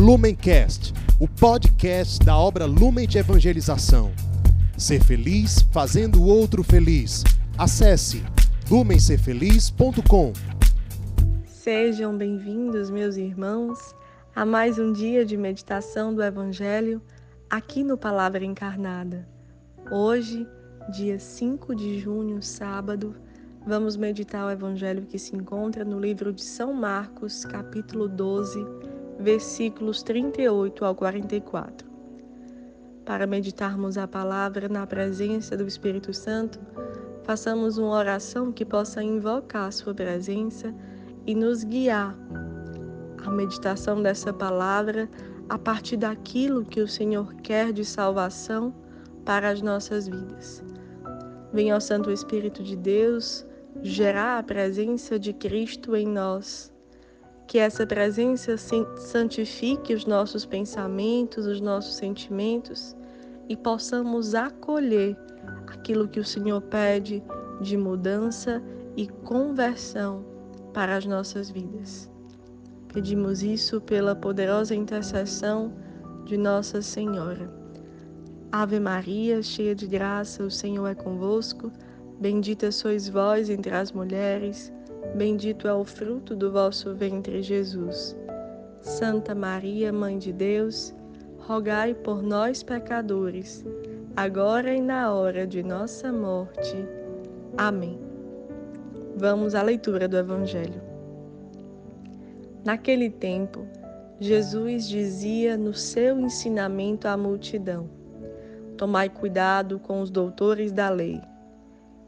Lumencast, o podcast da obra Lumen de Evangelização. Ser feliz fazendo o outro feliz. Acesse lumencerfeliz.com. Sejam bem-vindos, meus irmãos, a mais um dia de meditação do Evangelho aqui no Palavra Encarnada. Hoje, dia 5 de junho, sábado, vamos meditar o Evangelho que se encontra no livro de São Marcos, capítulo 12, versículos 38 ao 44. Para meditarmos a palavra na presença do Espírito Santo, façamos uma oração que possa invocar a Sua presença e nos guiar a meditação dessa palavra a partir daquilo que o Senhor quer de salvação para as nossas vidas. Venha ao Santo Espírito de Deus gerar a presença de Cristo em nós. Que essa presença santifique os nossos pensamentos, os nossos sentimentos e possamos acolher aquilo que o Senhor pede de mudança e conversão para as nossas vidas. Pedimos isso pela poderosa intercessão de Nossa Senhora. Ave Maria, cheia de graça, o Senhor é convosco. Bendita sois vós entre as mulheres, bendito é o fruto do vosso ventre, Jesus. Santa Maria, Mãe de Deus, rogai por nós, pecadores, agora e na hora de nossa morte. Amém. Vamos à leitura do Evangelho. Naquele tempo, Jesus dizia no seu ensinamento à multidão: Tomai cuidado com os doutores da lei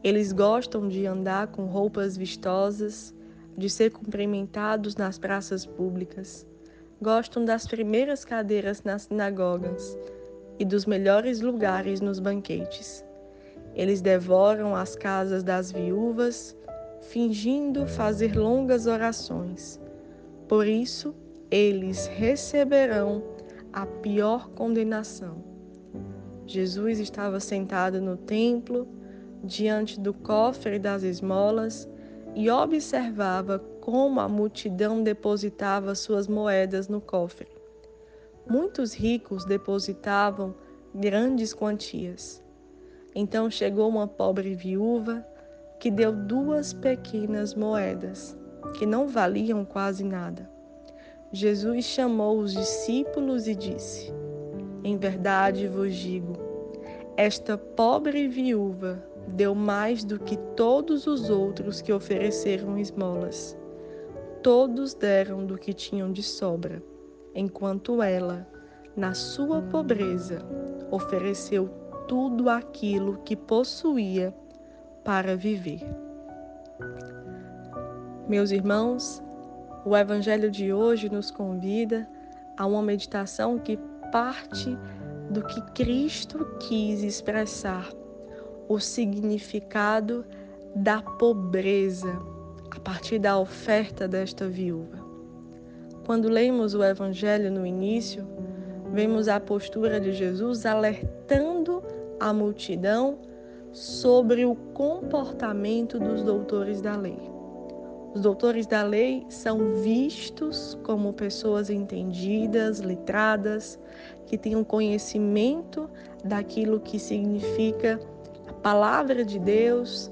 eles gostam de andar com roupas vistosas, de ser cumprimentados nas praças públicas, gostam das primeiras cadeiras nas sinagogas e dos melhores lugares nos banquetes. Eles devoram as casas das viúvas, fingindo fazer longas orações. Por isso, eles receberão a pior condenação. Jesus estava sentado no templo diante do cofre das esmolas e observava como a multidão depositava suas moedas no cofre. Muitos ricos depositavam grandes quantias. Então chegou uma pobre viúva que deu duas pequenas moedas, que não valiam quase nada. Jesus chamou os discípulos e disse: Em verdade vos digo, esta pobre viúva deu mais do que todos os outros que ofereceram esmolas. Todos deram do que tinham de sobra, enquanto ela, na sua pobreza, ofereceu tudo aquilo que possuía para viver. Meus irmãos, o Evangelho de hoje nos convida a uma meditação que parte do que Cristo quis expressar o significado da pobreza a partir da oferta desta viúva. Quando lemos o Evangelho no início, vemos a postura de Jesus alertando a multidão sobre o comportamento dos doutores da lei. Os doutores da lei são vistos como pessoas entendidas, letradas, que têm um conhecimento daquilo que significa palavra de Deus,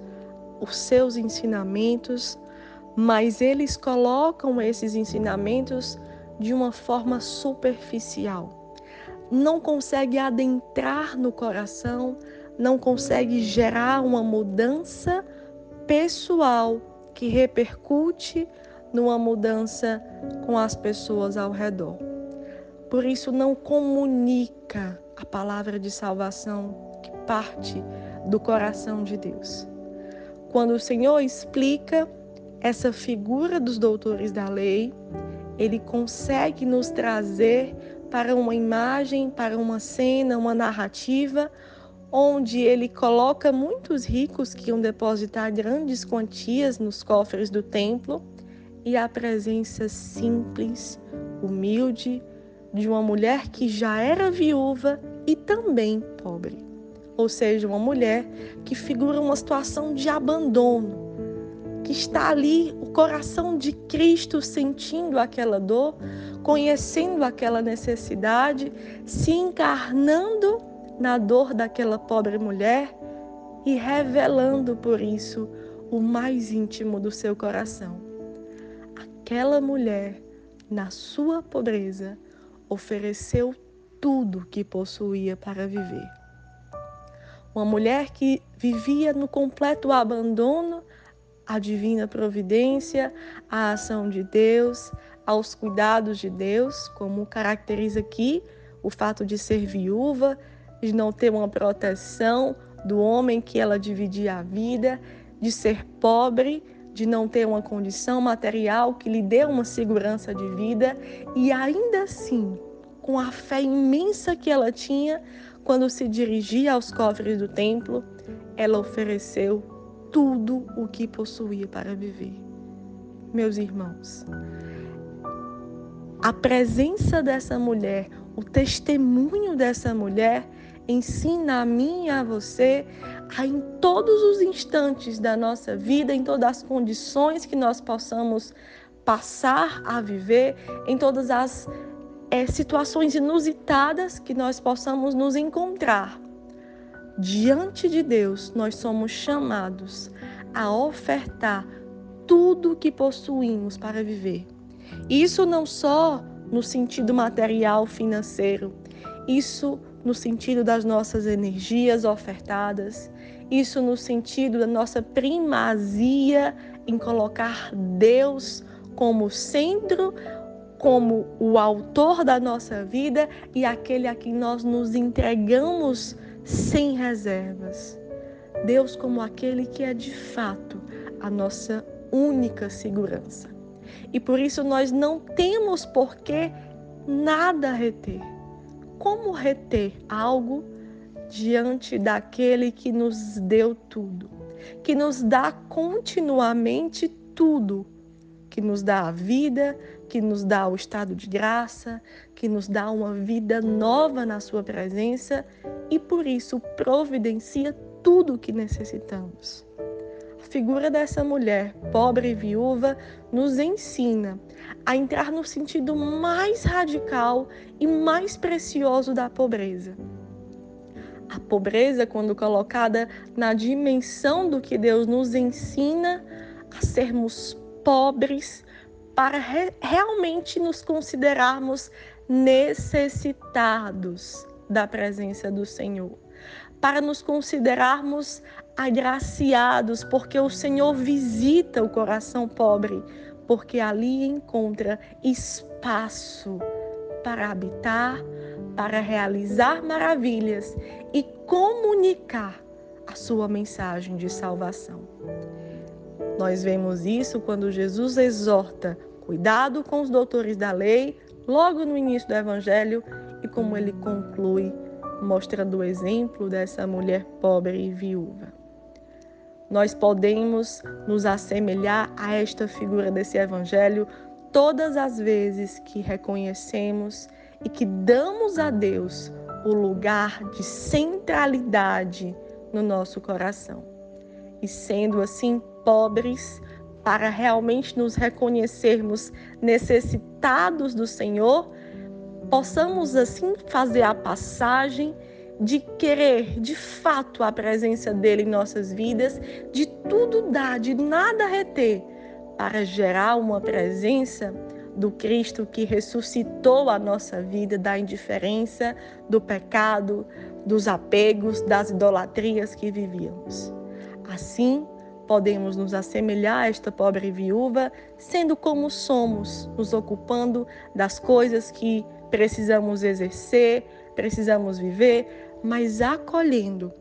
os seus ensinamentos, mas eles colocam esses ensinamentos de uma forma superficial. Não consegue adentrar no coração, não consegue gerar uma mudança pessoal que repercute numa mudança com as pessoas ao redor. Por isso não comunica a palavra de salvação que parte do coração de Deus. Quando o Senhor explica essa figura dos doutores da lei, ele consegue nos trazer para uma imagem, para uma cena, uma narrativa, onde ele coloca muitos ricos que iam depositar grandes quantias nos cofres do templo e a presença simples, humilde, de uma mulher que já era viúva e também pobre ou seja, uma mulher que figura uma situação de abandono, que está ali, o coração de Cristo sentindo aquela dor, conhecendo aquela necessidade, se encarnando na dor daquela pobre mulher e revelando por isso o mais íntimo do seu coração. Aquela mulher, na sua pobreza, ofereceu tudo que possuía para viver. Uma mulher que vivia no completo abandono à divina providência, à ação de Deus, aos cuidados de Deus, como caracteriza aqui o fato de ser viúva, de não ter uma proteção do homem que ela dividia a vida, de ser pobre, de não ter uma condição material que lhe dê uma segurança de vida e ainda assim com a fé imensa que ela tinha, quando se dirigia aos cofres do templo, ela ofereceu tudo o que possuía para viver. Meus irmãos, a presença dessa mulher, o testemunho dessa mulher, ensina a mim e a você a em todos os instantes da nossa vida, em todas as condições que nós possamos passar a viver, em todas as é, situações inusitadas que nós possamos nos encontrar. Diante de Deus, nós somos chamados a ofertar tudo que possuímos para viver. Isso não só no sentido material, financeiro, isso no sentido das nossas energias ofertadas, isso no sentido da nossa primazia em colocar Deus como centro como o autor da nossa vida e aquele a quem nós nos entregamos sem reservas. Deus, como aquele que é de fato a nossa única segurança. E por isso nós não temos por que nada reter. Como reter algo diante daquele que nos deu tudo, que nos dá continuamente tudo, que nos dá a vida, que nos dá o estado de graça, que nos dá uma vida nova na Sua presença e por isso providencia tudo o que necessitamos. A figura dessa mulher, pobre e viúva, nos ensina a entrar no sentido mais radical e mais precioso da pobreza. A pobreza, quando colocada na dimensão do que Deus nos ensina a sermos pobres, para re realmente nos considerarmos necessitados da presença do Senhor, para nos considerarmos agraciados, porque o Senhor visita o coração pobre, porque ali encontra espaço para habitar, para realizar maravilhas e comunicar a sua mensagem de salvação. Nós vemos isso quando Jesus exorta cuidado com os doutores da lei, logo no início do Evangelho, e como ele conclui, mostrando o exemplo dessa mulher pobre e viúva. Nós podemos nos assemelhar a esta figura desse Evangelho todas as vezes que reconhecemos e que damos a Deus o lugar de centralidade no nosso coração. E sendo assim pobres, para realmente nos reconhecermos necessitados do Senhor, possamos assim fazer a passagem de querer de fato a presença dele em nossas vidas, de tudo dar, de nada reter, para gerar uma presença do Cristo que ressuscitou a nossa vida da indiferença, do pecado, dos apegos, das idolatrias que vivíamos. Assim, podemos nos assemelhar a esta pobre viúva, sendo como somos, nos ocupando das coisas que precisamos exercer, precisamos viver, mas acolhendo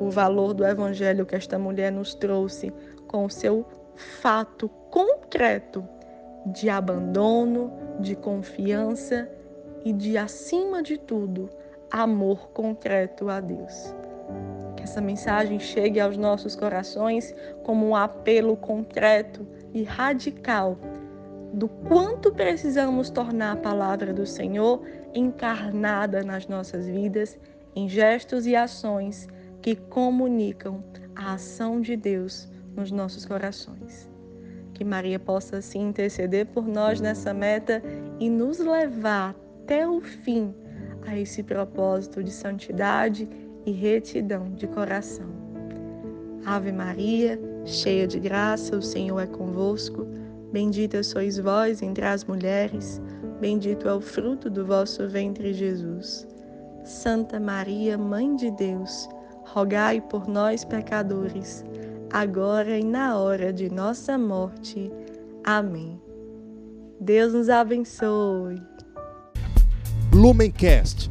o valor do evangelho que esta mulher nos trouxe com o seu fato concreto de abandono, de confiança e de, acima de tudo, amor concreto a Deus essa mensagem chegue aos nossos corações como um apelo concreto e radical do quanto precisamos tornar a palavra do Senhor encarnada nas nossas vidas, em gestos e ações que comunicam a ação de Deus nos nossos corações. Que Maria possa assim interceder por nós nessa meta e nos levar até o fim a esse propósito de santidade e retidão de coração. Ave Maria, cheia de graça, o Senhor é convosco. Bendita sois vós entre as mulheres, bendito é o fruto do vosso ventre, Jesus. Santa Maria, Mãe de Deus, rogai por nós, pecadores, agora e na hora de nossa morte. Amém. Deus nos abençoe. Lumencast,